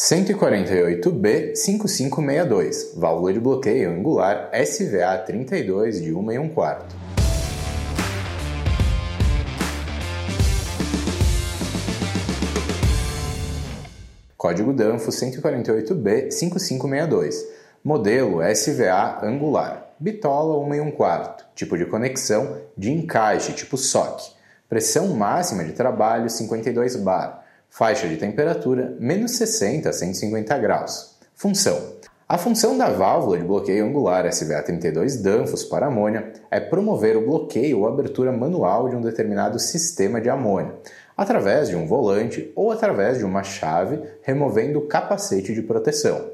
148B 5562, válvula de bloqueio angular SVA 32 de 1 e 1 quarto. Código Danfo 148B 5562, modelo SVA angular, bitola 1 e 1 quarto, tipo de conexão de encaixe tipo SOC, pressão máxima de trabalho 52 bar, Faixa de temperatura menos 60 a 150 graus. Função: a função da válvula de bloqueio angular SVA32 Danfoss para amônia é promover o bloqueio ou abertura manual de um determinado sistema de amônia, através de um volante ou através de uma chave removendo o capacete de proteção.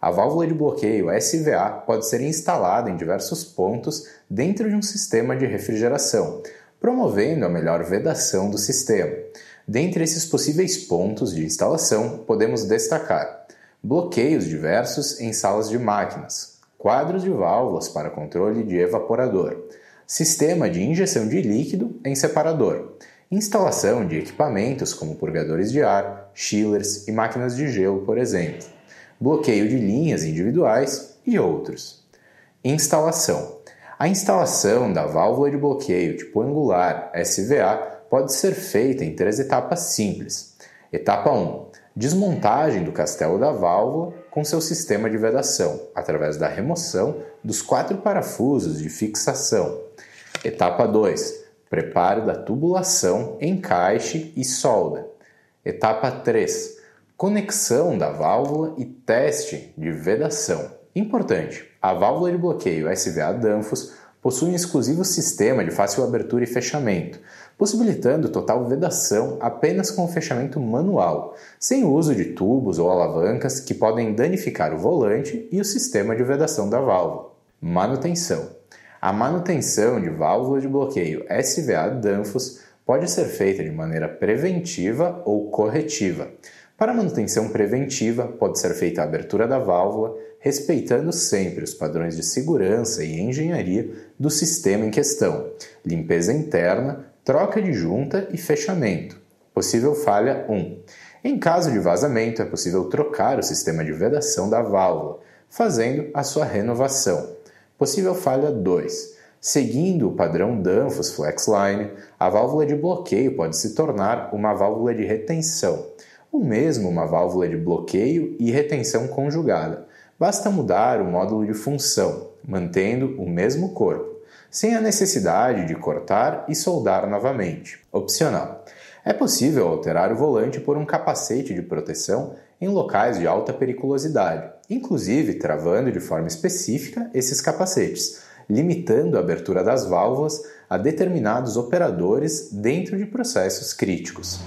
A válvula de bloqueio SVA pode ser instalada em diversos pontos dentro de um sistema de refrigeração, promovendo a melhor vedação do sistema. Dentre esses possíveis pontos de instalação, podemos destacar bloqueios diversos em salas de máquinas, quadros de válvulas para controle de evaporador, sistema de injeção de líquido em separador, instalação de equipamentos como purgadores de ar, chillers e máquinas de gelo, por exemplo, bloqueio de linhas individuais e outros. Instalação: A instalação da válvula de bloqueio tipo angular SVA pode ser feita em três etapas simples. Etapa 1: desmontagem do castelo da válvula com seu sistema de vedação, através da remoção dos quatro parafusos de fixação. Etapa 2: preparo da tubulação, encaixe e solda. Etapa 3: conexão da válvula e teste de vedação. Importante: a válvula de bloqueio SVA Danfoss possui um exclusivo sistema de fácil abertura e fechamento, possibilitando total vedação apenas com o fechamento manual, sem o uso de tubos ou alavancas que podem danificar o volante e o sistema de vedação da válvula. Manutenção: A manutenção de válvulas de bloqueio SVA Danfoss pode ser feita de maneira preventiva ou corretiva. Para manutenção preventiva, pode ser feita a abertura da válvula, respeitando sempre os padrões de segurança e engenharia do sistema em questão, limpeza interna, troca de junta e fechamento. Possível falha 1. Em caso de vazamento, é possível trocar o sistema de vedação da válvula, fazendo a sua renovação. Possível falha 2. Seguindo o padrão Danfoss Flexline, a válvula de bloqueio pode se tornar uma válvula de retenção ou mesmo uma válvula de bloqueio e retenção conjugada. Basta mudar o módulo de função, mantendo o mesmo corpo, sem a necessidade de cortar e soldar novamente. Opcional. É possível alterar o volante por um capacete de proteção em locais de alta periculosidade, inclusive travando de forma específica esses capacetes, limitando a abertura das válvulas a determinados operadores dentro de processos críticos.